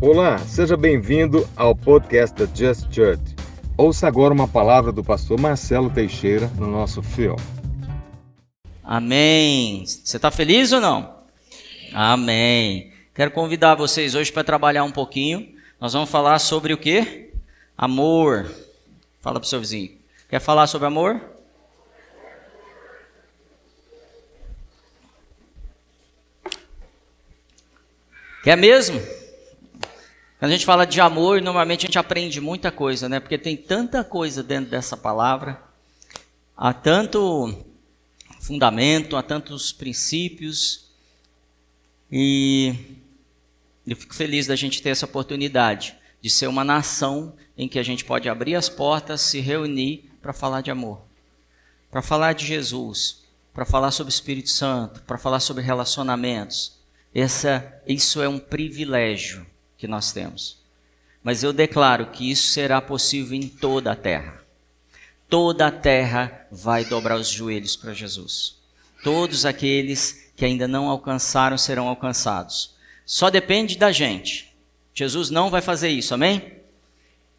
Olá, seja bem-vindo ao podcast da Just Church. Ouça agora uma palavra do pastor Marcelo Teixeira no nosso filme. Amém. Você está feliz ou não? Amém. Quero convidar vocês hoje para trabalhar um pouquinho. Nós vamos falar sobre o que? Amor. Fala para o seu vizinho. Quer falar sobre amor? Quer mesmo? Quando a gente fala de amor, normalmente a gente aprende muita coisa, né? Porque tem tanta coisa dentro dessa palavra, há tanto fundamento, há tantos princípios, e eu fico feliz da gente ter essa oportunidade de ser uma nação em que a gente pode abrir as portas, se reunir para falar de amor, para falar de Jesus, para falar sobre o Espírito Santo, para falar sobre relacionamentos. Essa, isso é um privilégio que nós temos. Mas eu declaro que isso será possível em toda a terra. Toda a terra vai dobrar os joelhos para Jesus. Todos aqueles que ainda não alcançaram serão alcançados. Só depende da gente. Jesus não vai fazer isso, amém?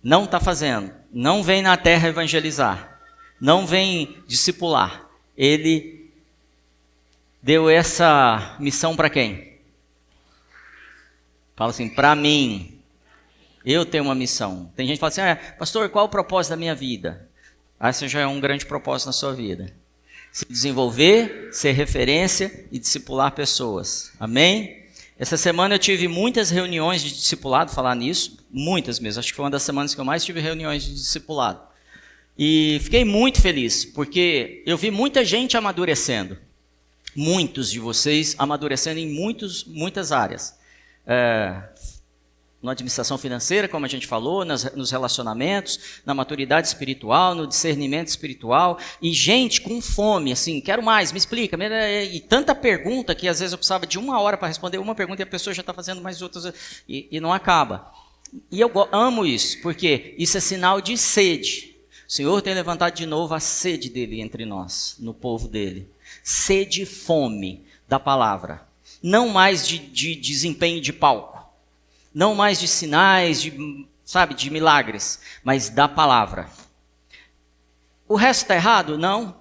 Não está fazendo. Não vem na terra evangelizar. Não vem discipular. Ele deu essa missão para quem? Fala assim, para mim, eu tenho uma missão. Tem gente que fala assim, ah, pastor, qual é o propósito da minha vida? Ah, esse já é um grande propósito na sua vida. Se desenvolver, ser referência e discipular pessoas. Amém? Essa semana eu tive muitas reuniões de discipulado, falar nisso, muitas mesmo. Acho que foi uma das semanas que eu mais tive reuniões de discipulado. E fiquei muito feliz, porque eu vi muita gente amadurecendo. Muitos de vocês amadurecendo em muitos, muitas áreas é, na administração financeira, como a gente falou, nas, nos relacionamentos, na maturidade espiritual, no discernimento espiritual, e gente com fome, assim, quero mais, me explica, e tanta pergunta que às vezes eu precisava de uma hora para responder uma pergunta e a pessoa já está fazendo mais outras, e, e não acaba. E eu amo isso, porque isso é sinal de sede. O Senhor tem levantado de novo a sede dele entre nós, no povo dele. Sede e fome da palavra não mais de, de desempenho de palco, não mais de sinais, de, sabe, de milagres, mas da palavra. O resto está errado? Não.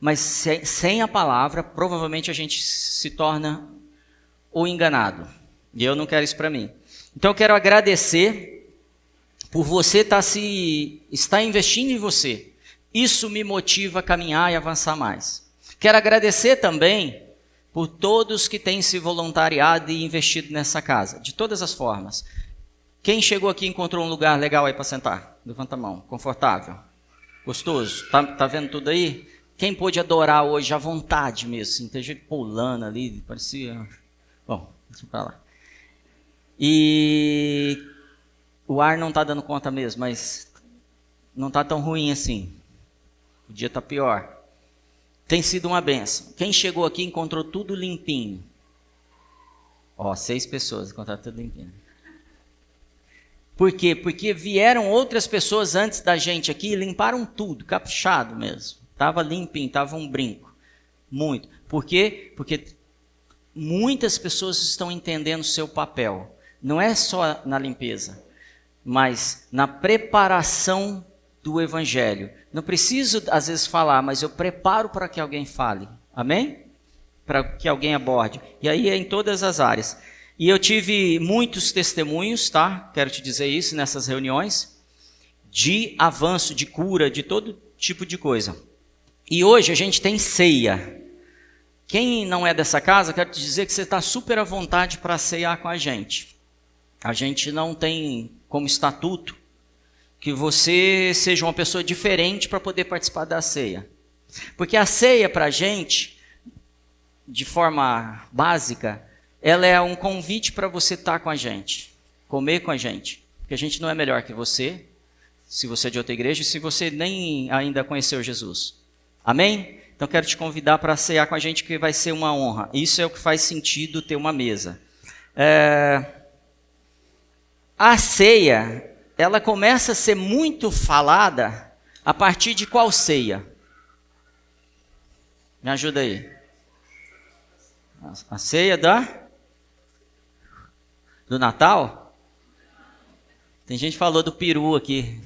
Mas sem, a palavra, provavelmente a gente se torna o enganado. E eu não quero isso para mim. Então eu quero agradecer por você estar tá se estar investindo em você. Isso me motiva a caminhar e avançar mais. Quero agradecer também por todos que têm se voluntariado e investido nessa casa, de todas as formas. Quem chegou aqui encontrou um lugar legal aí para sentar? Levanta a mão. Confortável? Gostoso? Tá, tá vendo tudo aí? Quem pôde adorar hoje à vontade mesmo? Assim, tem gente pulando ali, parecia. Bom, deixa pra lá. E o ar não está dando conta mesmo, mas não está tão ruim assim. Podia estar tá pior tem sido uma benção. Quem chegou aqui encontrou tudo limpinho. Ó, seis pessoas encontraram tudo limpinho. Por quê? Porque vieram outras pessoas antes da gente aqui e limparam tudo, caprichado mesmo. Tava limpinho, tava um brinco. Muito. Por quê? Porque muitas pessoas estão entendendo o seu papel. Não é só na limpeza, mas na preparação do Evangelho. Não preciso, às vezes, falar, mas eu preparo para que alguém fale. Amém? Para que alguém aborde. E aí é em todas as áreas. E eu tive muitos testemunhos, tá? Quero te dizer isso nessas reuniões, de avanço, de cura, de todo tipo de coisa. E hoje a gente tem ceia. Quem não é dessa casa, quero te dizer que você está super à vontade para ceiar com a gente. A gente não tem como estatuto que você seja uma pessoa diferente para poder participar da ceia. Porque a ceia para a gente, de forma básica, ela é um convite para você estar tá com a gente, comer com a gente. Porque a gente não é melhor que você, se você é de outra igreja, e se você nem ainda conheceu Jesus. Amém? Então quero te convidar para cear com a gente, que vai ser uma honra. Isso é o que faz sentido ter uma mesa. É... A ceia ela começa a ser muito falada a partir de qual ceia? Me ajuda aí. A ceia da do Natal? Tem gente que falou do peru aqui.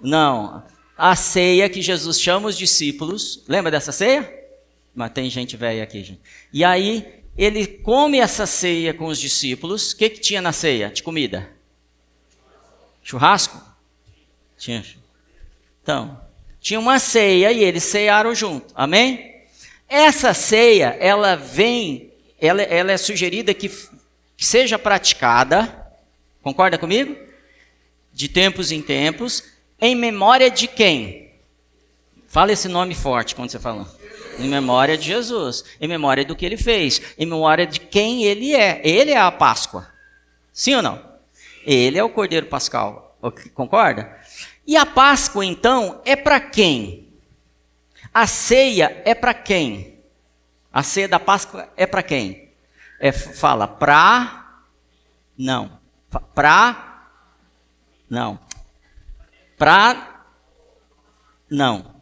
Não. A ceia que Jesus chama os discípulos. Lembra dessa ceia? Mas tem gente velha aqui, gente. E aí, ele come essa ceia com os discípulos. O que, que tinha na ceia de comida? Churrasco? Tinha. Então, tinha uma ceia e eles cearam junto. Amém? Essa ceia, ela vem, ela, ela é sugerida que, que seja praticada, concorda comigo? De tempos em tempos, em memória de quem? Fala esse nome forte quando você fala. Em memória de Jesus, em memória do que ele fez, em memória de quem ele é. Ele é a Páscoa. Sim ou não? Ele é o Cordeiro Pascal. Concorda? E a Páscoa, então, é para quem? A ceia é para quem? A ceia da Páscoa é para quem? É, fala para. Não. Para. Não. Para. Não.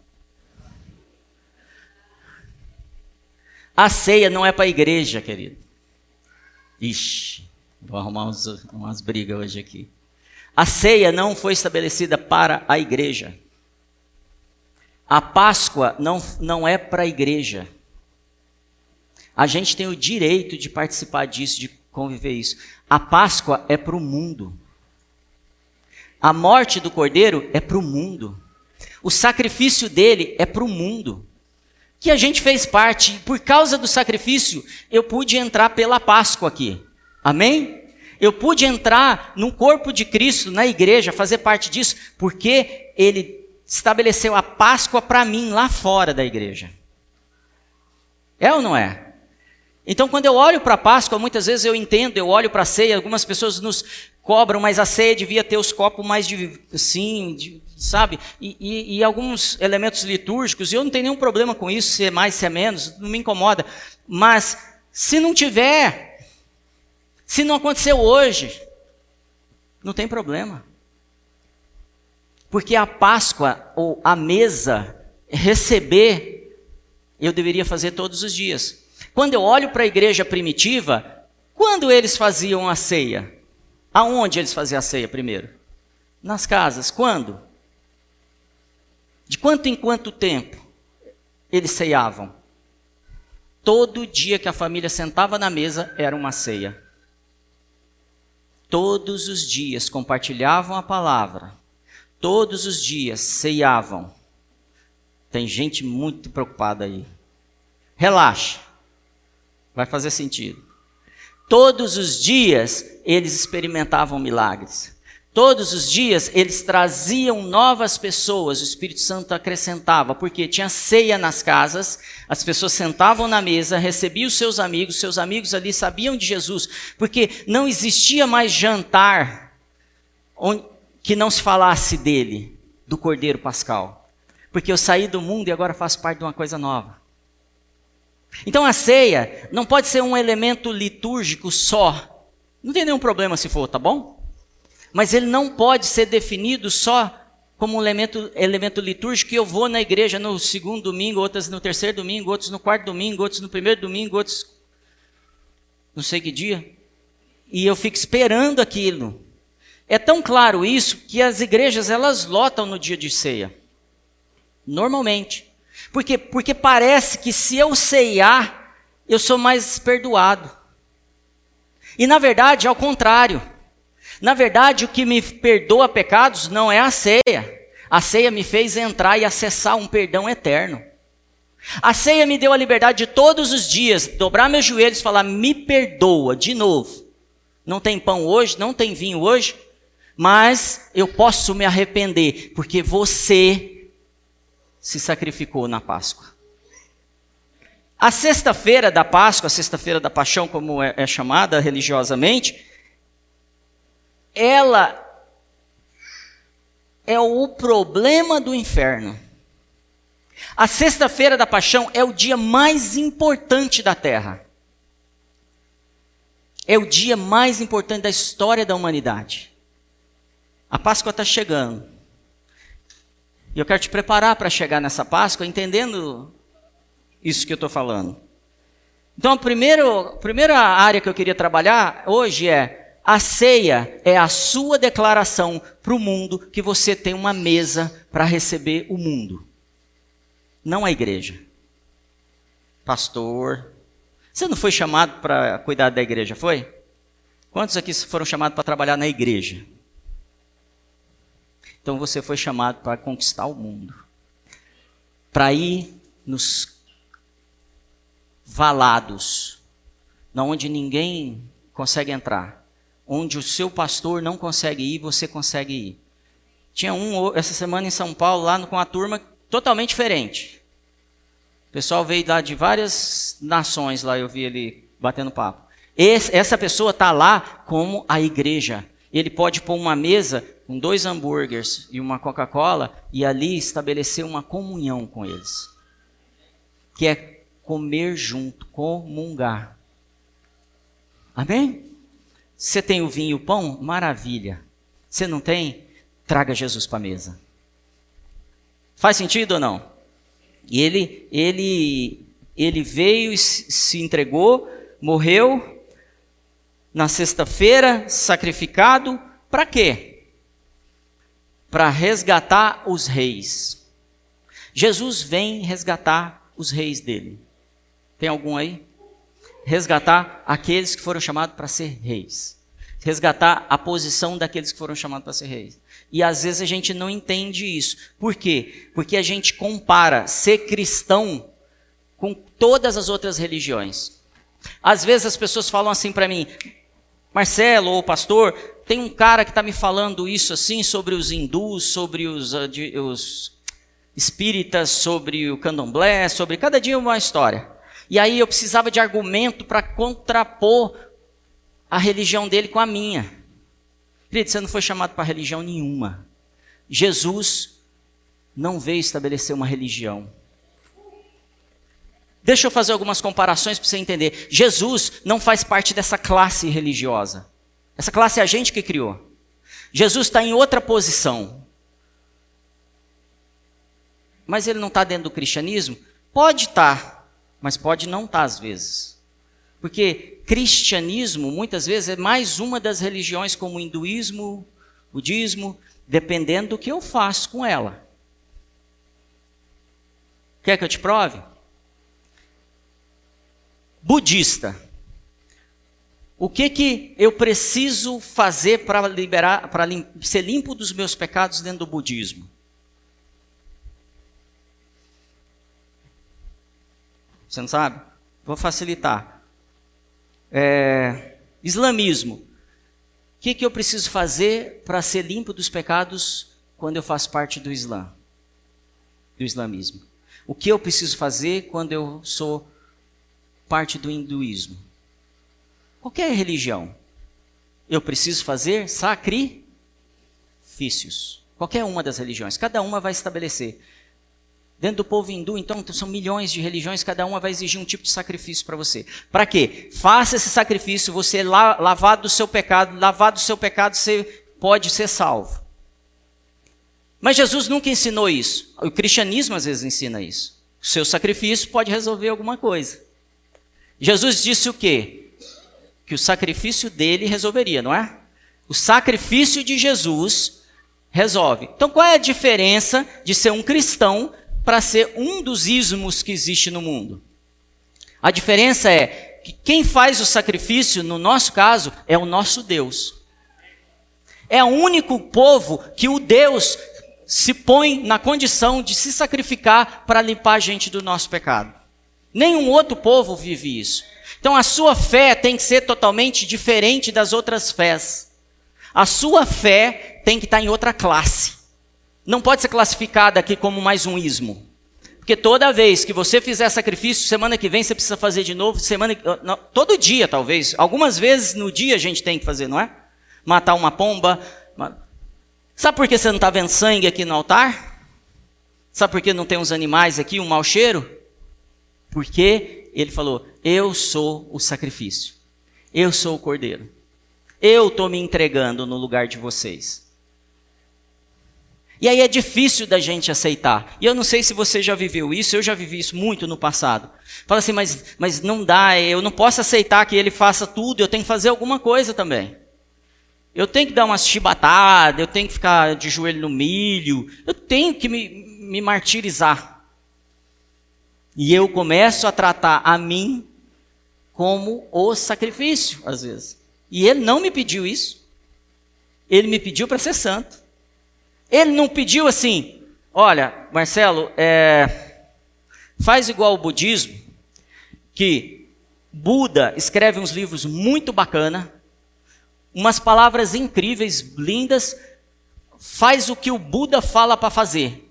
A ceia não é para a igreja, querido. Ixi, vou arrumar uns, umas brigas hoje aqui. A ceia não foi estabelecida para a igreja. A Páscoa não, não é para a igreja. A gente tem o direito de participar disso, de conviver isso. A Páscoa é para o mundo. A morte do cordeiro é para o mundo. O sacrifício dele é para o mundo. Que a gente fez parte. Por causa do sacrifício, eu pude entrar pela Páscoa aqui. Amém? Eu pude entrar no corpo de Cristo, na igreja, fazer parte disso, porque ele estabeleceu a Páscoa para mim lá fora da igreja. É ou não é? Então, quando eu olho para a Páscoa, muitas vezes eu entendo, eu olho para a ceia, algumas pessoas nos cobram, mas a ceia devia ter os copos mais de, assim, de, sabe? E, e, e, alguns elementos litúrgicos, e eu não tenho nenhum problema com isso, se é mais, se é menos, não me incomoda. Mas, se não tiver, se não aconteceu hoje, não tem problema. Porque a Páscoa ou a mesa, receber, eu deveria fazer todos os dias. Quando eu olho para a igreja primitiva, quando eles faziam a ceia? Aonde eles faziam a ceia primeiro? Nas casas. Quando? De quanto em quanto tempo eles ceiavam? Todo dia que a família sentava na mesa era uma ceia todos os dias compartilhavam a palavra, todos os dias ceiavam. Tem gente muito preocupada aí. Relaxa, vai fazer sentido. Todos os dias eles experimentavam milagres. Todos os dias eles traziam novas pessoas, o Espírito Santo acrescentava, porque tinha ceia nas casas, as pessoas sentavam na mesa, recebiam os seus amigos, seus amigos ali sabiam de Jesus, porque não existia mais jantar que não se falasse dele, do Cordeiro Pascal. Porque eu saí do mundo e agora faço parte de uma coisa nova. Então a ceia não pode ser um elemento litúrgico só. Não tem nenhum problema se for, tá bom? Mas ele não pode ser definido só como um elemento, elemento litúrgico que eu vou na igreja no segundo domingo, outras no terceiro domingo, outros no quarto domingo, outros no primeiro domingo, outros não sei que dia. E eu fico esperando aquilo. É tão claro isso que as igrejas elas lotam no dia de ceia. Normalmente. Porque, porque parece que se eu ceiar, eu sou mais perdoado. E na verdade, ao contrário. Na verdade, o que me perdoa pecados não é a ceia. A ceia me fez entrar e acessar um perdão eterno. A ceia me deu a liberdade de todos os dias dobrar meus joelhos e falar: me perdoa de novo. Não tem pão hoje, não tem vinho hoje, mas eu posso me arrepender, porque você se sacrificou na Páscoa. A sexta-feira da Páscoa, a sexta-feira da paixão, como é, é chamada religiosamente, ela é o problema do inferno. A sexta-feira da paixão é o dia mais importante da terra. É o dia mais importante da história da humanidade. A Páscoa está chegando. E eu quero te preparar para chegar nessa Páscoa entendendo isso que eu estou falando. Então, a primeira, a primeira área que eu queria trabalhar hoje é A ceia é a sua declaração para o mundo que você tem uma mesa para receber o mundo, não a igreja. Pastor, você não foi chamado para cuidar da igreja, foi? Quantos aqui foram chamados para trabalhar na igreja? Então você foi chamado para conquistar o mundo, para ir nos valados, na onde ninguém consegue entrar, onde o seu pastor não consegue ir, você consegue ir. Tinha um essa semana em São Paulo lá com uma turma totalmente diferente. O pessoal veio lá de várias nações lá, eu vi ele batendo papo. Esse, essa pessoa está lá como a igreja. Ele pode pôr uma mesa com dois hambúrgueres e uma Coca-Cola e ali estabelecer uma comunhão com eles. Que é comer junto, comungar. Amém? Você tem o vinho e o pão? Maravilha. Você não tem? Traga Jesus para a mesa. Faz sentido ou não? E ele, ele, ele veio e se entregou, morreu, na sexta-feira, sacrificado, para quê? Para resgatar os reis. Jesus vem resgatar os reis dele. Tem algum aí? Resgatar aqueles que foram chamados para ser reis. Resgatar a posição daqueles que foram chamados para ser reis. E às vezes a gente não entende isso. Por quê? Porque a gente compara ser cristão com todas as outras religiões. Às vezes as pessoas falam assim para mim: Marcelo ou pastor, tem um cara que está me falando isso assim sobre os hindus, sobre os, de, os espíritas, sobre o candomblé, sobre cada dia uma história. E aí eu precisava de argumento para contrapor a religião dele com a minha. Querido, você não foi chamado para religião nenhuma. Jesus não veio estabelecer uma religião. Deixa eu fazer algumas comparações para você entender. Jesus não faz parte dessa classe religiosa. Essa classe é a gente que criou. Jesus está em outra posição. Mas ele não está dentro do cristianismo? Pode estar, tá, mas pode não estar tá às vezes. Porque cristianismo, muitas vezes, é mais uma das religiões como o hinduísmo, budismo, dependendo do que eu faço com ela. Quer que eu te prove? budista. O que que eu preciso fazer para liberar, para lim, ser limpo dos meus pecados dentro do budismo? Você não sabe? Vou facilitar. É, islamismo. O que, que eu preciso fazer para ser limpo dos pecados quando eu faço parte do Islã? Do islamismo. O que eu preciso fazer quando eu sou parte do hinduísmo. Qualquer religião, eu preciso fazer sacrifícios. Qualquer uma das religiões, cada uma vai estabelecer. Dentro do povo hindu, então, são milhões de religiões, cada uma vai exigir um tipo de sacrifício para você. Para quê? Faça esse sacrifício, você lavado do seu pecado, lavado do seu pecado, você pode ser salvo. Mas Jesus nunca ensinou isso. O cristianismo às vezes ensina isso. O seu sacrifício pode resolver alguma coisa. Jesus disse o quê? Que o sacrifício dele resolveria, não é? O sacrifício de Jesus resolve. Então qual é a diferença de ser um cristão para ser um dos ismos que existe no mundo? A diferença é que quem faz o sacrifício, no nosso caso, é o nosso Deus. É o único povo que o Deus se põe na condição de se sacrificar para limpar a gente do nosso pecado. Nenhum outro povo vive isso. Então a sua fé tem que ser totalmente diferente das outras fés. A sua fé tem que estar em outra classe. Não pode ser classificada aqui como mais um ismo. Porque toda vez que você fizer sacrifício, semana que vem você precisa fazer de novo, semana não, todo dia talvez, algumas vezes no dia a gente tem que fazer, não é? Matar uma pomba. Sabe por que você não está vendo sangue aqui no altar? Sabe por que não tem uns animais aqui, um mau cheiro? Porque ele falou: Eu sou o sacrifício. Eu sou o cordeiro. Eu estou me entregando no lugar de vocês. E aí é difícil da gente aceitar. E eu não sei se você já viveu isso, eu já vivi isso muito no passado. Fala assim, mas, mas não dá, eu não posso aceitar que ele faça tudo, eu tenho que fazer alguma coisa também. Eu tenho que dar umas chibatadas, eu tenho que ficar de joelho no milho, eu tenho que me, me martirizar. E eu começo a tratar a mim como o sacrifício, às vezes. E ele não me pediu isso. Ele me pediu para ser santo. Ele não pediu assim, olha, Marcelo, é, faz igual o budismo, que Buda escreve uns livros muito bacana, umas palavras incríveis, lindas, faz o que o Buda fala para fazer,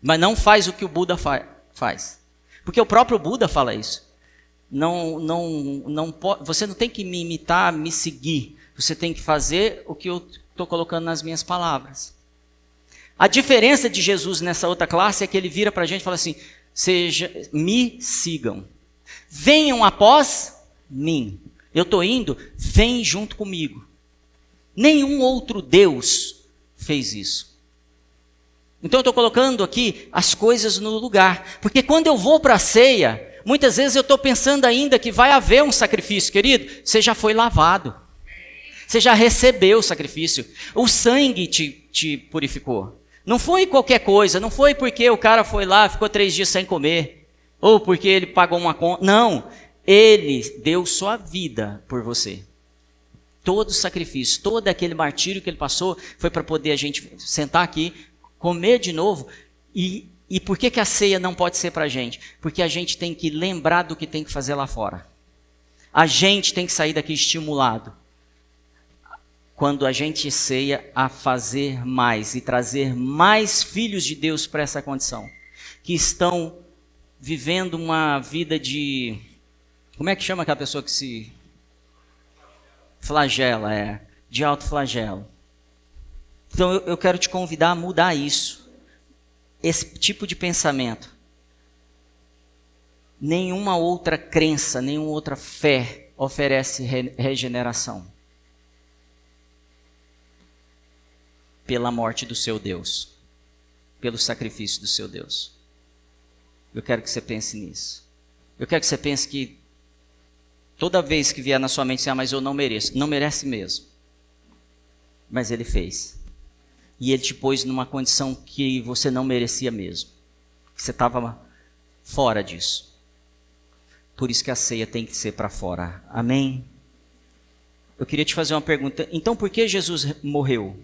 mas não faz o que o Buda fa faz. Porque o próprio Buda fala isso. Não, não, não você não tem que me imitar, me seguir. Você tem que fazer o que eu estou colocando nas minhas palavras. A diferença de Jesus nessa outra classe é que ele vira para a gente e fala assim: seja, me sigam. Venham após mim. Eu estou indo, vem junto comigo. Nenhum outro Deus fez isso. Então eu estou colocando aqui as coisas no lugar. Porque quando eu vou para a ceia, muitas vezes eu estou pensando ainda que vai haver um sacrifício, querido. Você já foi lavado. Você já recebeu o sacrifício. O sangue te, te purificou. Não foi qualquer coisa. Não foi porque o cara foi lá, ficou três dias sem comer. Ou porque ele pagou uma conta. Não. Ele deu sua vida por você. Todo o sacrifício, todo aquele martírio que ele passou foi para poder a gente sentar aqui, comer de novo. E, e por que, que a ceia não pode ser para a gente? Porque a gente tem que lembrar do que tem que fazer lá fora. A gente tem que sair daqui estimulado. Quando a gente ceia a fazer mais e trazer mais filhos de Deus para essa condição, que estão vivendo uma vida de como é que chama aquela pessoa que se flagela, é, de alto flagelo. Então eu, eu quero te convidar a mudar isso. Esse tipo de pensamento. Nenhuma outra crença, nenhuma outra fé oferece re regeneração. Pela morte do seu Deus, pelo sacrifício do seu Deus. Eu quero que você pense nisso. Eu quero que você pense que Toda vez que vier na sua mente, ah, mas eu não mereço. Não merece mesmo. Mas ele fez. E ele te pôs numa condição que você não merecia mesmo. Você estava fora disso. Por isso que a ceia tem que ser para fora. Amém? Eu queria te fazer uma pergunta. Então, por que Jesus morreu?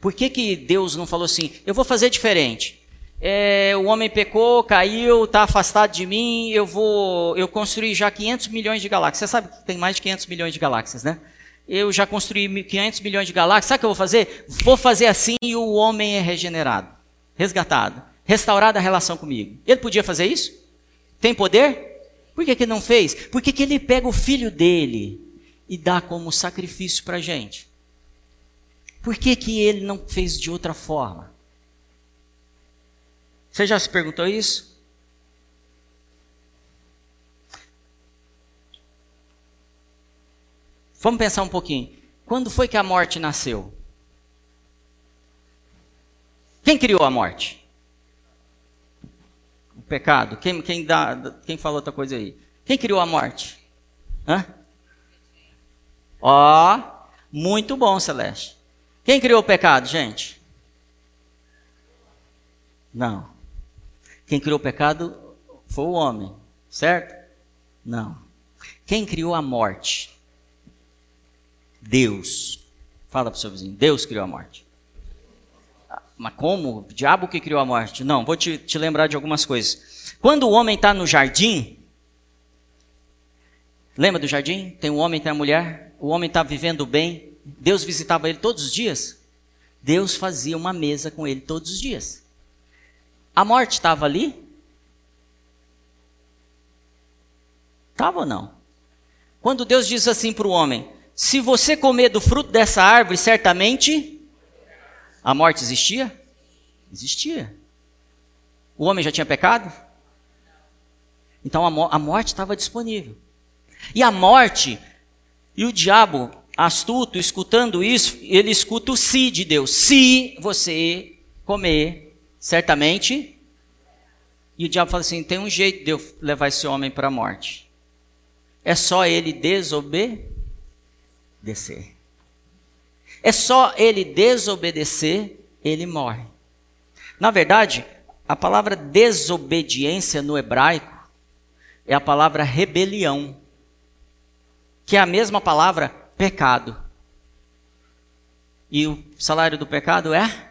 Por que, que Deus não falou assim, eu vou fazer diferente? é, o homem pecou, caiu, está afastado de mim, eu vou, eu construí já 500 milhões de galáxias. Você sabe que tem mais de 500 milhões de galáxias, né? Eu já construí 500 milhões de galáxias. Sabe o que eu vou fazer? Vou fazer assim e o homem é regenerado, resgatado, restaurada a relação comigo. Ele podia fazer isso? Tem poder? Por que, que não fez? Porque que ele pega o filho dele e dá como sacrifício para gente. Por que, que ele não fez de outra forma? Você já se perguntou isso? Vamos pensar um pouquinho. Quando foi que a morte nasceu? Quem criou a morte? O pecado. Quem, quem, dá, quem falou outra coisa aí? Quem criou a morte? Hã? Ó, muito bom, Celeste. Quem criou o pecado, gente? Não. Quem criou o pecado foi o homem, certo? Não. Quem criou a morte? Deus. Fala para o seu vizinho: Deus criou a morte. Mas como? O diabo que criou a morte? Não, vou te, te lembrar de algumas coisas. Quando o homem está no jardim, lembra do jardim? Tem um homem, tem a mulher, o homem está vivendo bem, Deus visitava ele todos os dias. Deus fazia uma mesa com ele todos os dias. A morte estava ali? Estava ou não? Quando Deus diz assim para o homem: Se você comer do fruto dessa árvore, certamente a morte existia? Existia. O homem já tinha pecado? Então a, mo a morte estava disponível. E a morte, e o diabo astuto, escutando isso, ele escuta o se de Deus. Se você comer certamente. E o diabo fala assim: tem um jeito de eu levar esse homem para a morte. É só ele desobedecer. É só ele desobedecer, ele morre. Na verdade, a palavra desobediência no hebraico é a palavra rebelião, que é a mesma palavra pecado. E o salário do pecado é?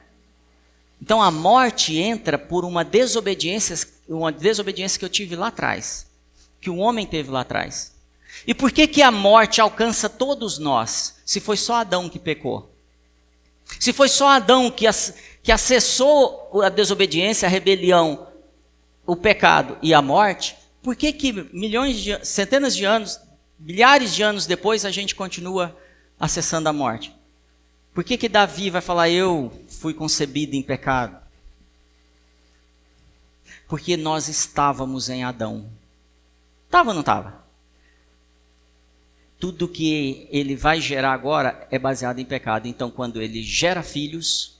Então a morte entra por uma desobediência, uma desobediência que eu tive lá atrás, que o homem teve lá atrás. E por que que a morte alcança todos nós, se foi só Adão que pecou? Se foi só Adão que, que acessou a desobediência, a rebelião, o pecado e a morte, por que que milhões de, centenas de anos, milhares de anos depois a gente continua acessando a morte? Por que, que Davi vai falar, eu fui concebido em pecado? Porque nós estávamos em Adão. Estava ou não estava? Tudo que ele vai gerar agora é baseado em pecado. Então, quando ele gera filhos,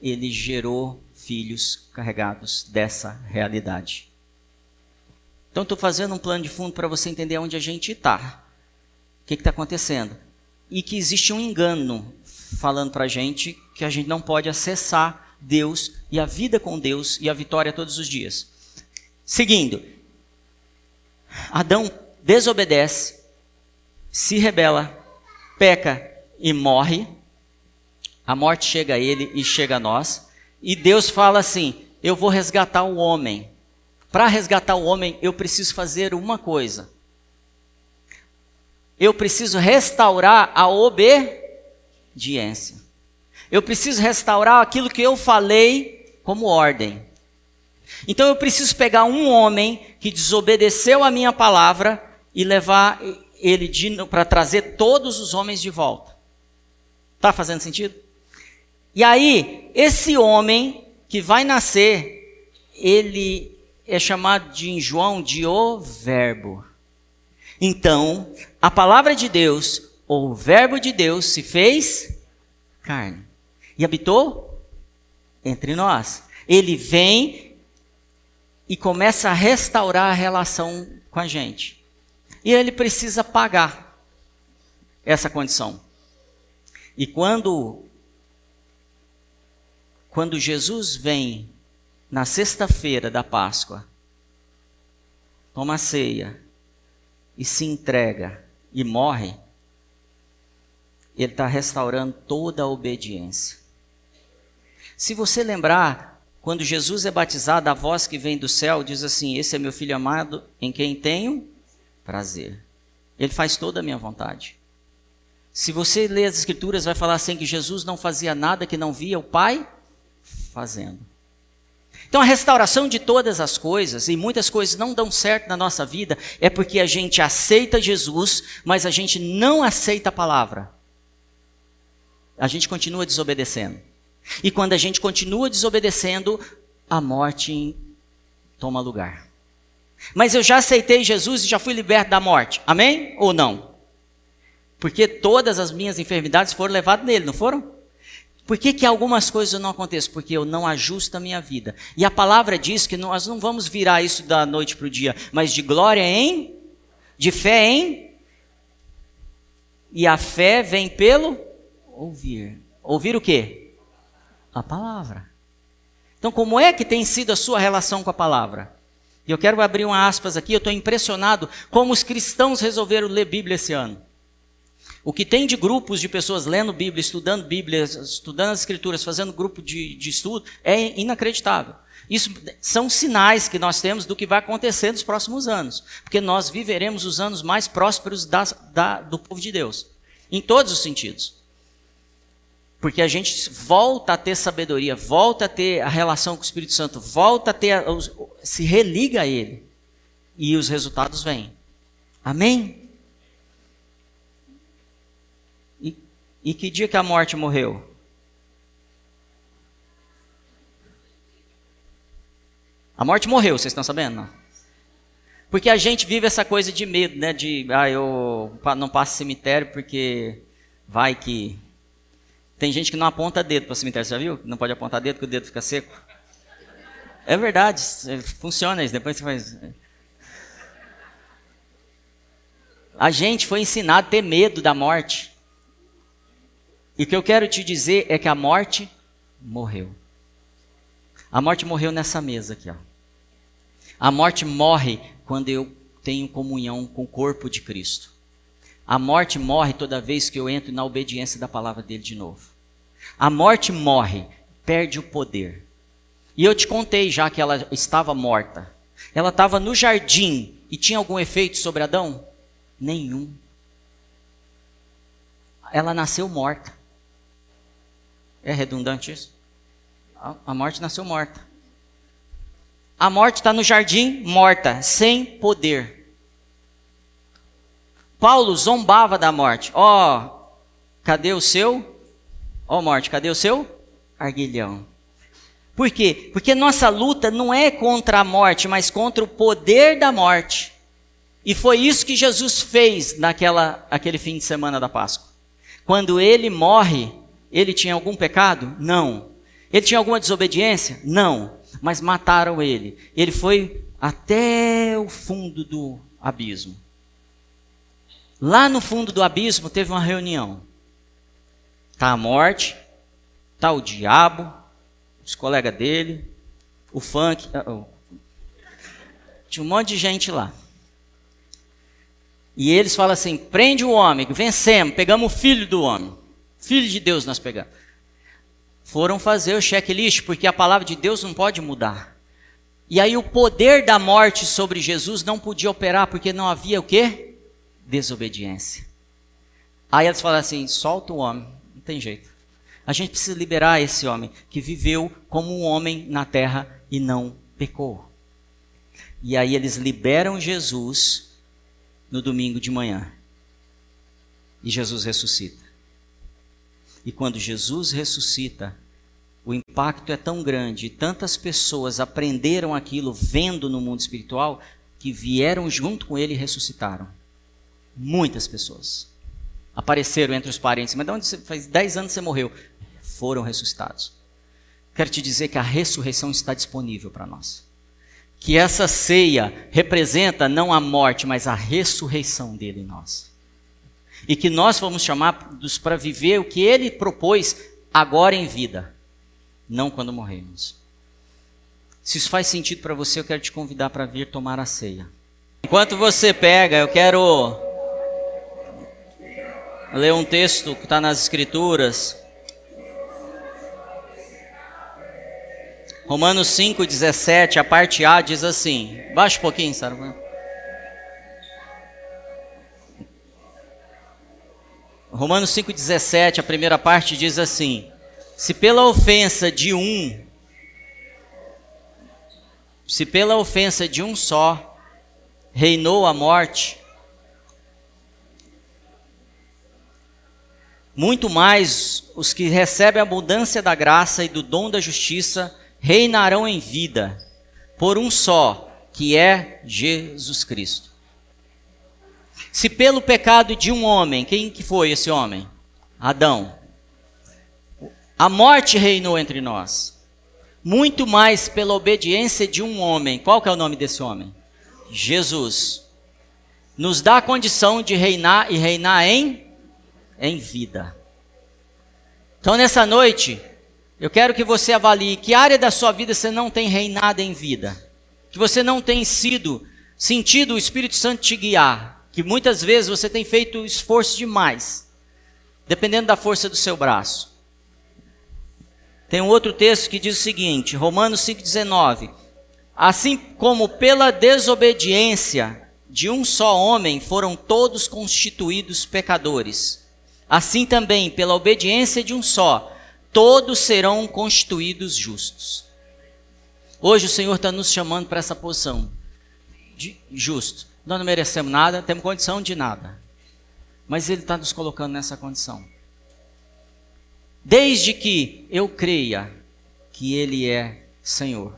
ele gerou filhos carregados dessa realidade. Então, estou fazendo um plano de fundo para você entender onde a gente está. O que está acontecendo? E que existe um engano falando para a gente que a gente não pode acessar Deus e a vida com Deus e a vitória todos os dias. Seguindo, Adão desobedece, se rebela, peca e morre. A morte chega a ele e chega a nós. E Deus fala assim: Eu vou resgatar o homem. Para resgatar o homem, eu preciso fazer uma coisa. Eu preciso restaurar a obediência. Eu preciso restaurar aquilo que eu falei como ordem. Então eu preciso pegar um homem que desobedeceu a minha palavra e levar ele para trazer todos os homens de volta. Tá fazendo sentido? E aí, esse homem que vai nascer, ele é chamado de em João de o Verbo. Então, a palavra de Deus o Verbo de Deus se fez carne e habitou entre nós. Ele vem e começa a restaurar a relação com a gente. E ele precisa pagar essa condição. E quando quando Jesus vem na sexta-feira da Páscoa, toma a ceia e se entrega e morre, ele está restaurando toda a obediência. Se você lembrar, quando Jesus é batizado, a voz que vem do céu diz assim: Esse é meu filho amado, em quem tenho prazer. Ele faz toda a minha vontade. Se você ler as Escrituras, vai falar assim: que Jesus não fazia nada que não via o Pai fazendo. Então, a restauração de todas as coisas, e muitas coisas não dão certo na nossa vida, é porque a gente aceita Jesus, mas a gente não aceita a palavra a gente continua desobedecendo. E quando a gente continua desobedecendo, a morte toma lugar. Mas eu já aceitei Jesus e já fui liberto da morte. Amém? Ou não? Porque todas as minhas enfermidades foram levadas nele, não foram? Por que, que algumas coisas não acontecem? Porque eu não ajusto a minha vida. E a palavra diz que nós não vamos virar isso da noite para o dia, mas de glória em, de fé em. E a fé vem pelo Ouvir. Ouvir o quê? A palavra. Então, como é que tem sido a sua relação com a palavra? E eu quero abrir uma aspas aqui, eu estou impressionado como os cristãos resolveram ler Bíblia esse ano. O que tem de grupos de pessoas lendo Bíblia, estudando Bíblia, estudando as Escrituras, fazendo grupo de, de estudo, é inacreditável. Isso são sinais que nós temos do que vai acontecer nos próximos anos, porque nós viveremos os anos mais prósperos da, da, do povo de Deus, em todos os sentidos. Porque a gente volta a ter sabedoria, volta a ter a relação com o Espírito Santo, volta a ter, a, se religa a Ele. E os resultados vêm. Amém? E, que dia que a morte morreu? A morte morreu, vocês estão sabendo? Não? Porque a gente vive essa coisa de medo, né? De, ah, eu não passo cemitério porque vai que tem gente que não aponta dedo para o cemitério, você já viu? Não pode apontar dedo porque o dedo fica seco. É verdade, funciona isso, depois você faz. A gente foi ensinado a ter medo da morte. E o que eu quero te dizer é que a morte morreu. A morte morreu nessa mesa aqui, ó. A morte morre quando eu tenho comunhão com o corpo de Cristo. A morte morre toda vez que eu entro na obediência da palavra dele de novo. A morte morre, perde o poder. E eu te contei já que ela estava morta. Ela estava no jardim e tinha algum efeito sobre Adão? Nenhum. Ela nasceu morta. É redundante isso? A morte nasceu morta. A morte está no jardim, morta, sem poder. Paulo zombava da morte. Ó, oh, cadê o seu? Ó, oh, morte, cadê o seu? Arguilhão. Por quê? Porque nossa luta não é contra a morte, mas contra o poder da morte. E foi isso que Jesus fez naquela aquele fim de semana da Páscoa. Quando ele morre, ele tinha algum pecado? Não. Ele tinha alguma desobediência? Não. Mas mataram ele. Ele foi até o fundo do abismo. Lá no fundo do abismo teve uma reunião. Tá a morte, tá o diabo, os colegas dele, o funk. Uh, tinha um monte de gente lá. E eles falam assim: prende o homem, vencemos, pegamos o filho do homem. Filho de Deus nós pegamos. Foram fazer o checklist, porque a palavra de Deus não pode mudar. E aí o poder da morte sobre Jesus não podia operar, porque não havia o quê? Desobediência. Aí eles falam assim: solta o homem, não tem jeito. A gente precisa liberar esse homem que viveu como um homem na terra e não pecou. E aí eles liberam Jesus no domingo de manhã. E Jesus ressuscita. E quando Jesus ressuscita, o impacto é tão grande, tantas pessoas aprenderam aquilo vendo no mundo espiritual, que vieram junto com ele e ressuscitaram. Muitas pessoas apareceram entre os parentes. Mas de onde você faz 10 anos você morreu? foram ressuscitados. Quero te dizer que a ressurreição está disponível para nós. Que essa ceia representa não a morte, mas a ressurreição dele em nós. E que nós vamos chamados para viver o que ele propôs agora em vida, não quando morremos. Se isso faz sentido para você, eu quero te convidar para vir tomar a ceia. Enquanto você pega, eu quero ler um texto que está nas Escrituras. Romanos 5,17, a parte A diz assim. Baixa um pouquinho, Sara. Romanos 5,17, a primeira parte diz assim: Se pela ofensa de um, se pela ofensa de um só reinou a morte, muito mais os que recebem a abundância da graça e do dom da justiça reinarão em vida por um só, que é Jesus Cristo. Se pelo pecado de um homem, quem que foi esse homem? Adão. A morte reinou entre nós. Muito mais pela obediência de um homem. Qual que é o nome desse homem? Jesus. Nos dá a condição de reinar e reinar em em vida. Então nessa noite, eu quero que você avalie que área da sua vida você não tem reinado em vida. Que você não tem sido, sentido o Espírito Santo te guiar. Que muitas vezes você tem feito esforço demais, dependendo da força do seu braço. Tem um outro texto que diz o seguinte, Romanos 5,19: Assim como pela desobediência de um só homem foram todos constituídos pecadores, assim também pela obediência de um só todos serão constituídos justos. Hoje o Senhor está nos chamando para essa posição de justo. Nós não merecemos nada, temos condição de nada. Mas Ele está nos colocando nessa condição. Desde que eu creia que Ele é Senhor.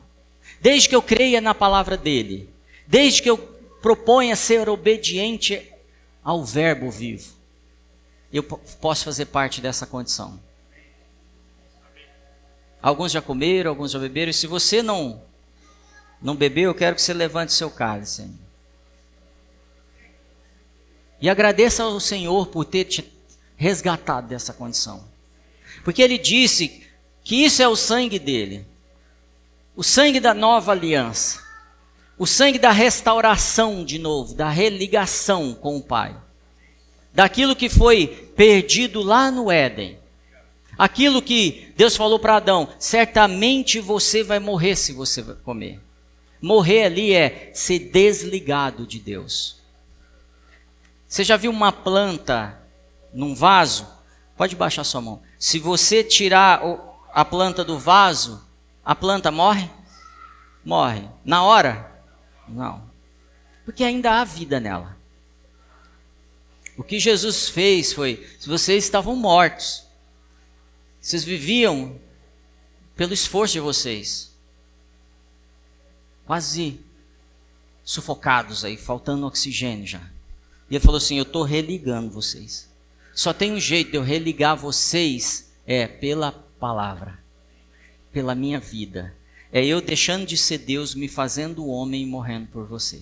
Desde que eu creia na palavra dEle. Desde que eu proponha ser obediente ao Verbo vivo. Eu posso fazer parte dessa condição. Alguns já comeram, alguns já beberam. E se você não não bebeu, eu quero que você levante seu cálice. E agradeça ao Senhor por ter te resgatado dessa condição. Porque ele disse que isso é o sangue dele. O sangue da nova aliança. O sangue da restauração de novo, da religação com o Pai. Daquilo que foi perdido lá no Éden. Aquilo que Deus falou para Adão: certamente você vai morrer se você comer. Morrer ali é ser desligado de Deus. Você já viu uma planta num vaso? Pode baixar sua mão. Se você tirar a planta do vaso, a planta morre? Morre. Na hora? Não. Porque ainda há vida nela. O que Jesus fez foi: se vocês estavam mortos, vocês viviam pelo esforço de vocês, quase sufocados aí, faltando oxigênio já. E ele falou assim: Eu estou religando vocês. Só tem um jeito de eu religar vocês é pela palavra, pela minha vida. É eu deixando de ser Deus, me fazendo homem e morrendo por você.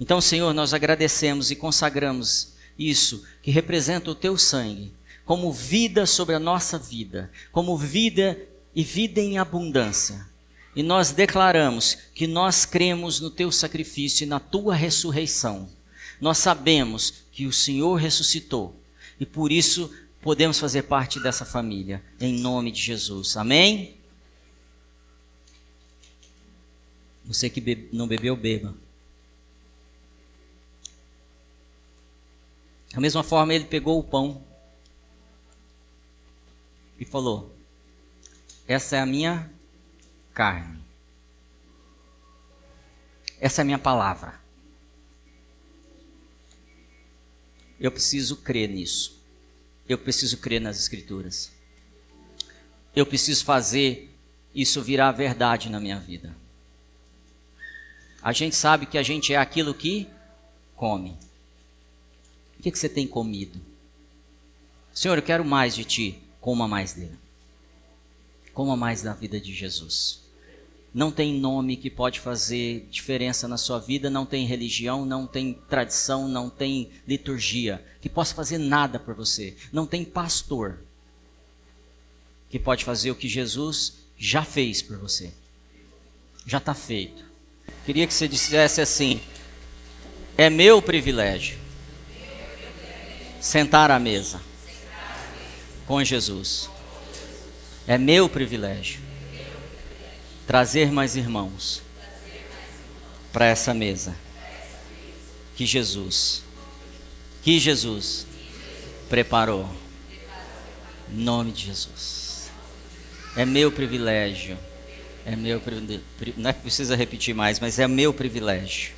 Então, Senhor, nós agradecemos e consagramos isso que representa o teu sangue, como vida sobre a nossa vida, como vida e vida em abundância. E nós declaramos que nós cremos no teu sacrifício e na tua ressurreição. Nós sabemos que o Senhor ressuscitou e por isso podemos fazer parte dessa família, em nome de Jesus. Amém? Você que não bebeu, beba. Da mesma forma, ele pegou o pão e falou: Essa é a minha carne. Essa é a minha palavra. Eu preciso crer nisso. Eu preciso crer nas Escrituras. Eu preciso fazer isso virar verdade na minha vida. A gente sabe que a gente é aquilo que come. O que, que você tem comido? Senhor, eu quero mais de ti. Coma mais dele. Coma mais da vida de Jesus. Não tem nome que pode fazer diferença na sua vida, não tem religião, não tem tradição, não tem liturgia que possa fazer nada por você. Não tem pastor que pode fazer o que Jesus já fez por você. Já está feito. Queria que você dissesse assim: é meu privilégio sentar à mesa com Jesus. É meu privilégio trazer mais irmãos para essa mesa. Que Jesus, que Jesus preparou. Em nome de Jesus. É meu privilégio. É meu privilégio. Não é que precisa repetir mais, mas é meu privilégio.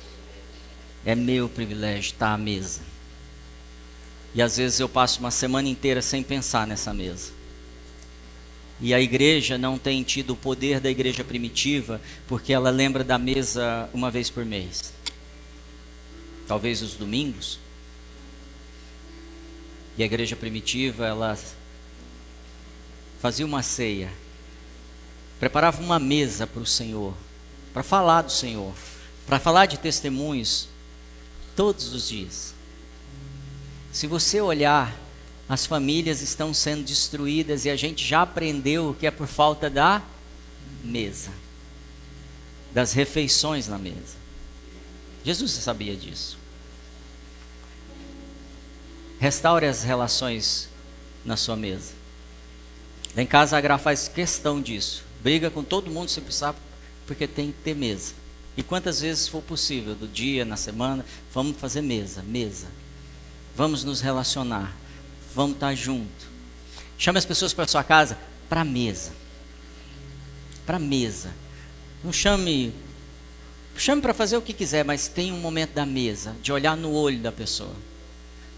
É meu privilégio estar à mesa. E às vezes eu passo uma semana inteira sem pensar nessa mesa. E a igreja não tem tido o poder da igreja primitiva, porque ela lembra da mesa uma vez por mês. Talvez os domingos. E a igreja primitiva, ela fazia uma ceia, preparava uma mesa para o Senhor, para falar do Senhor, para falar de testemunhos todos os dias. Se você olhar as famílias estão sendo destruídas e a gente já aprendeu que é por falta da mesa, das refeições na mesa. Jesus sabia disso. Restaure as relações na sua mesa. Lá em casa a Gra faz questão disso. Briga com todo mundo se precisar, porque tem que ter mesa. E quantas vezes for possível, do dia, na semana, vamos fazer mesa, mesa. Vamos nos relacionar vamos estar junto. Chame as pessoas para sua casa para a mesa. Para a mesa. Não chame chame para fazer o que quiser, mas tem um momento da mesa, de olhar no olho da pessoa.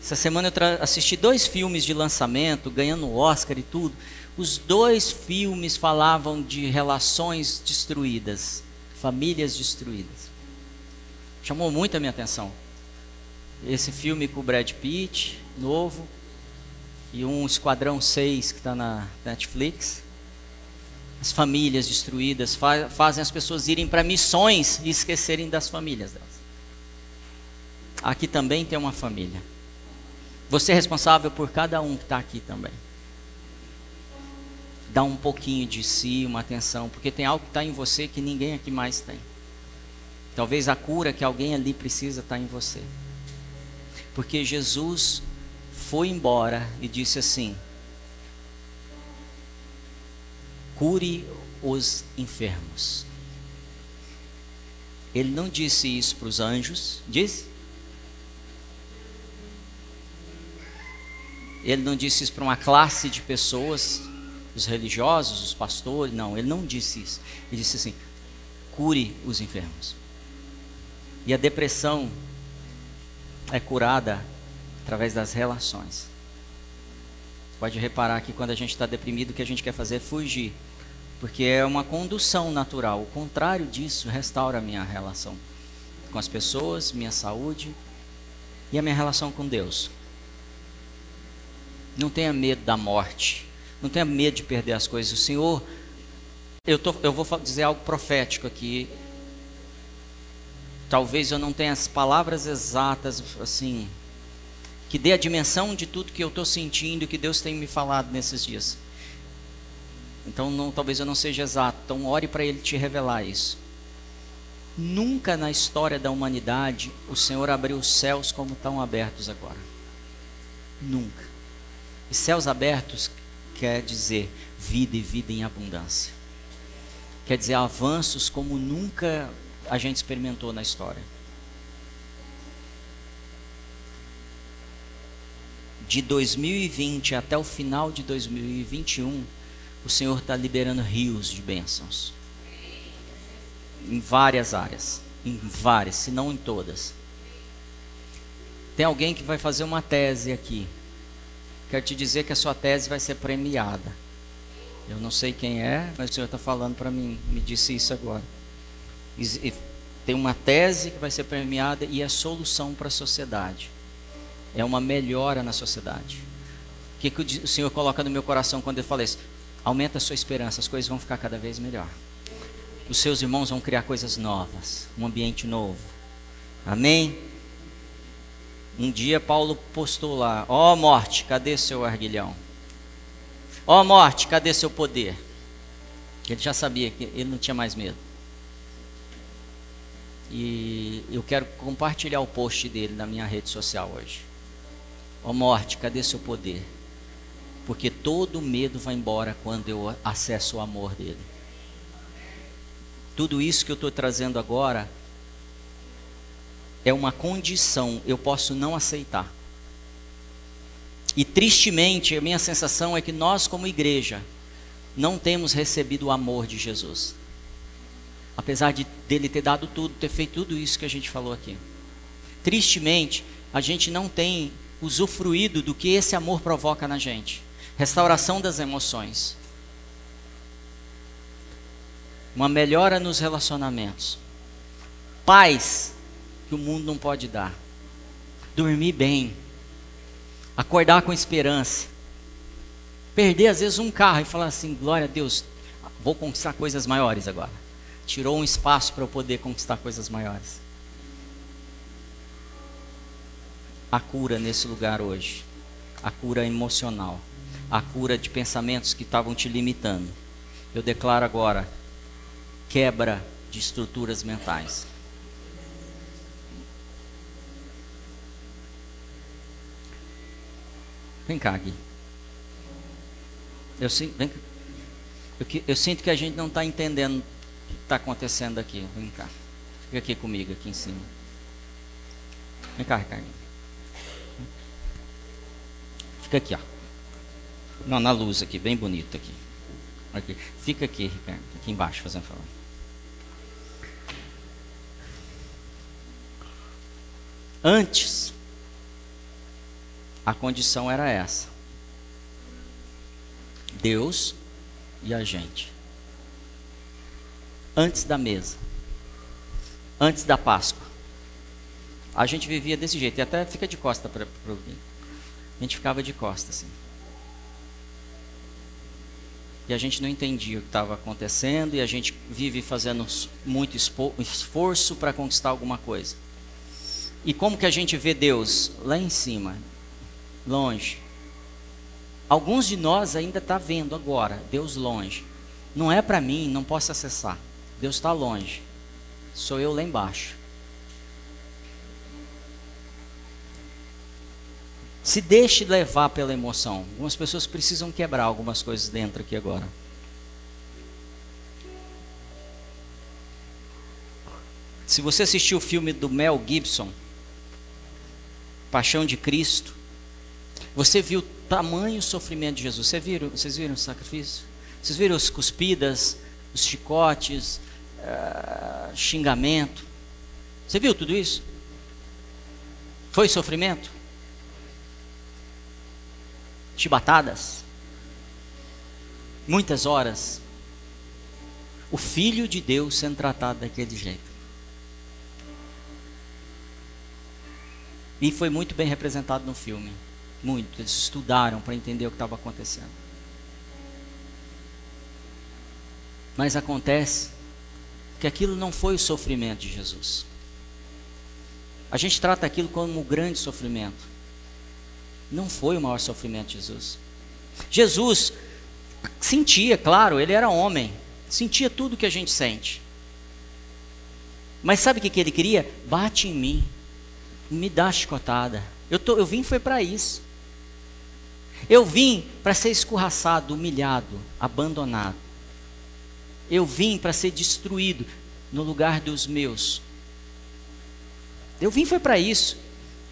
Essa semana eu assisti dois filmes de lançamento, ganhando Oscar e tudo. Os dois filmes falavam de relações destruídas, famílias destruídas. Chamou muito a minha atenção. Esse filme com o Brad Pitt, novo, e um Esquadrão 6 que está na Netflix. As famílias destruídas fa fazem as pessoas irem para missões e esquecerem das famílias delas. Aqui também tem uma família. Você é responsável por cada um que está aqui também. dar um pouquinho de si, uma atenção, porque tem algo que está em você que ninguém aqui mais tem. Talvez a cura que alguém ali precisa está em você. Porque Jesus foi embora e disse assim: cure os enfermos. Ele não disse isso para os anjos, disse? Ele não disse isso para uma classe de pessoas, os religiosos, os pastores, não, ele não disse isso. Ele disse assim: cure os enfermos. E a depressão é curada através das relações. Pode reparar que quando a gente está deprimido, o que a gente quer fazer é fugir. Porque é uma condução natural. O contrário disso restaura a minha relação com as pessoas, minha saúde e a minha relação com Deus. Não tenha medo da morte. Não tenha medo de perder as coisas. O Senhor, eu, tô, eu vou dizer algo profético aqui. Talvez eu não tenha as palavras exatas, assim, que dê a dimensão de tudo que eu estou sentindo que Deus tem me falado nesses dias. Então, não, talvez eu não seja exato. Então, ore para Ele te revelar isso. Nunca na história da humanidade o Senhor abriu os céus como estão abertos agora. Nunca. E céus abertos quer dizer vida e vida em abundância. Quer dizer avanços como nunca a gente experimentou na história. De 2020 até o final de 2021, o Senhor está liberando rios de bênçãos. Em várias áreas. Em várias, se não em todas. Tem alguém que vai fazer uma tese aqui. Quero te dizer que a sua tese vai ser premiada. Eu não sei quem é, mas o Senhor está falando para mim, me disse isso agora. E tem uma tese que vai ser premiada e é solução para a sociedade. É uma melhora na sociedade. O que, que o Senhor coloca no meu coração quando ele fala isso? Aumenta a sua esperança, as coisas vão ficar cada vez melhor. Os seus irmãos vão criar coisas novas, um ambiente novo. Amém? Um dia Paulo postou lá: Ó oh, morte, cadê seu arguilhão? Ó oh, morte, cadê seu poder? Ele já sabia que ele não tinha mais medo. E eu quero compartilhar o post dele na minha rede social hoje. Ó oh, morte, cadê seu poder? Porque todo medo vai embora quando eu acesso o amor dele. Tudo isso que eu estou trazendo agora é uma condição, eu posso não aceitar. E tristemente, a minha sensação é que nós, como igreja, não temos recebido o amor de Jesus. Apesar de dele ter dado tudo, ter feito tudo isso que a gente falou aqui. Tristemente, a gente não tem usufruído do que esse amor provoca na gente. Restauração das emoções, uma melhora nos relacionamentos, paz que o mundo não pode dar, dormir bem, acordar com esperança, perder às vezes um carro e falar assim: glória a Deus, vou conquistar coisas maiores agora. Tirou um espaço para eu poder conquistar coisas maiores. A cura nesse lugar hoje, a cura emocional a cura de pensamentos que estavam te limitando. Eu declaro agora quebra de estruturas mentais. Vem cá, Gui. Eu, vem. Eu, eu sinto que a gente não está entendendo o que está acontecendo aqui. Vem cá. Fica aqui comigo, aqui em cima. Vem cá, Ricardo. Fica aqui, ó. Não, na luz aqui, bem bonito aqui. aqui. Fica aqui, Ricardo, aqui embaixo, fazendo favor. Antes, a condição era essa: Deus e a gente. Antes da mesa, antes da Páscoa, a gente vivia desse jeito, e até fica de costa para a gente ficava de costa assim e a gente não entendia o que estava acontecendo e a gente vive fazendo muito esforço para conquistar alguma coisa. E como que a gente vê Deus lá em cima, longe? Alguns de nós ainda está vendo agora, Deus longe. Não é para mim, não posso acessar. Deus está longe. Sou eu lá embaixo. Se deixe levar pela emoção. Algumas pessoas precisam quebrar algumas coisas dentro aqui agora. Se você assistiu o filme do Mel Gibson, Paixão de Cristo, você viu o tamanho sofrimento de Jesus. Vocês viram, vocês viram o sacrifício? Vocês viram as cuspidas, os chicotes, uh, xingamento? Você viu tudo isso? Foi sofrimento? Chibatadas? Muitas horas. O Filho de Deus sendo tratado daquele jeito. E foi muito bem representado no filme. Muito. Eles estudaram para entender o que estava acontecendo. Mas acontece que aquilo não foi o sofrimento de Jesus. A gente trata aquilo como um grande sofrimento. Não foi o maior sofrimento de Jesus. Jesus sentia, claro, ele era homem, sentia tudo que a gente sente. Mas sabe o que, ele queria? Bate em mim, me dá chicotada. Eu, tô, eu vim foi para isso. Eu vim para ser escorraçado, humilhado, abandonado. Eu vim para ser destruído no lugar dos meus. Eu vim foi para isso.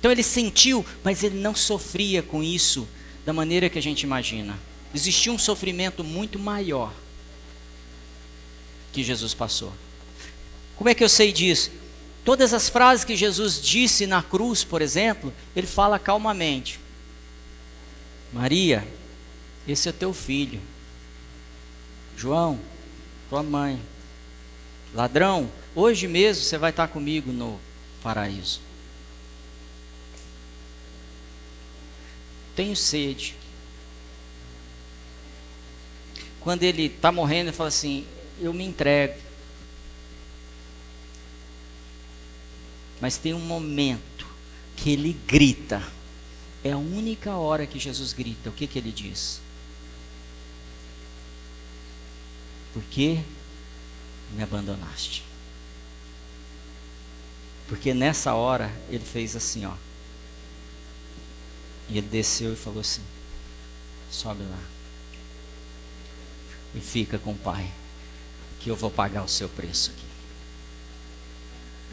Então ele sentiu, mas ele não sofria com isso da maneira que a gente imagina. Existia um sofrimento muito maior que Jesus passou. Como é que eu sei disso? Todas as frases que Jesus disse na cruz, por exemplo, ele fala calmamente: Maria, esse é teu filho. João, tua mãe. Ladrão, hoje mesmo você vai estar comigo no paraíso. Tenho sede. Quando ele está morrendo, ele fala assim: Eu me entrego. Mas tem um momento que ele grita. É a única hora que Jesus grita. O que, que ele diz? Por que me abandonaste? Porque nessa hora ele fez assim, ó. E ele desceu e falou assim: sobe lá. E fica com o pai. Que eu vou pagar o seu preço aqui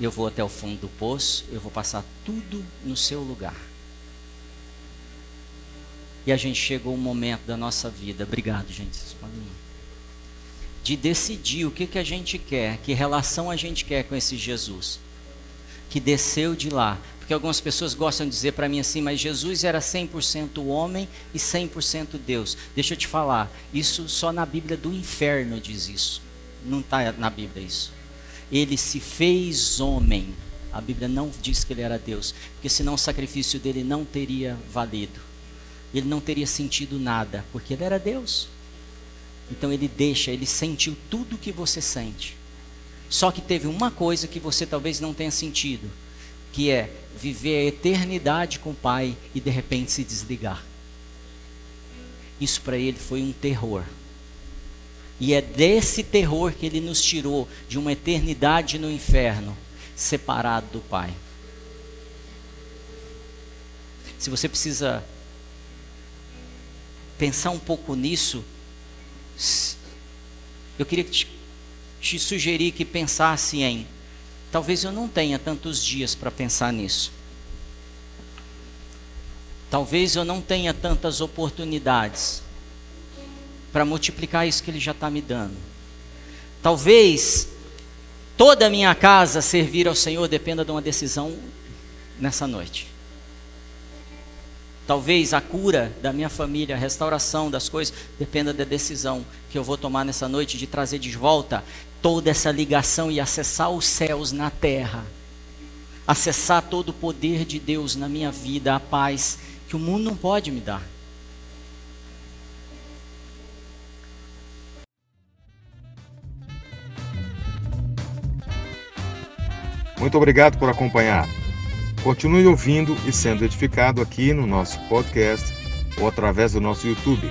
eu vou até o fundo do poço, eu vou passar tudo no seu lugar. E a gente chegou um momento da nossa vida, obrigado, gente, de decidir o que, que a gente quer, que relação a gente quer com esse Jesus, que desceu de lá. Porque algumas pessoas gostam de dizer para mim assim, mas Jesus era 100% homem e 100% Deus. Deixa eu te falar, isso só na Bíblia do inferno diz isso. Não está na Bíblia isso ele se fez homem. A Bíblia não diz que ele era Deus, porque senão o sacrifício dele não teria valido. Ele não teria sentido nada, porque ele era Deus. Então ele deixa, ele sentiu tudo o que você sente. Só que teve uma coisa que você talvez não tenha sentido, que é viver a eternidade com o Pai e de repente se desligar. Isso para ele foi um terror. E é desse terror que ele nos tirou de uma eternidade no inferno, separado do Pai. Se você precisa pensar um pouco nisso, eu queria te, te sugerir que pensasse em: talvez eu não tenha tantos dias para pensar nisso. Talvez eu não tenha tantas oportunidades para multiplicar isso que Ele já está me dando. Talvez toda a minha casa servir ao Senhor dependa de uma decisão nessa noite. Talvez a cura da minha família, a restauração das coisas, dependa da decisão que eu vou tomar nessa noite de trazer de volta toda essa ligação e acessar os céus na terra. Acessar todo o poder de Deus na minha vida, a paz que o mundo não pode me dar. Muito obrigado por acompanhar. Continue ouvindo e sendo edificado aqui no nosso podcast ou através do nosso YouTube.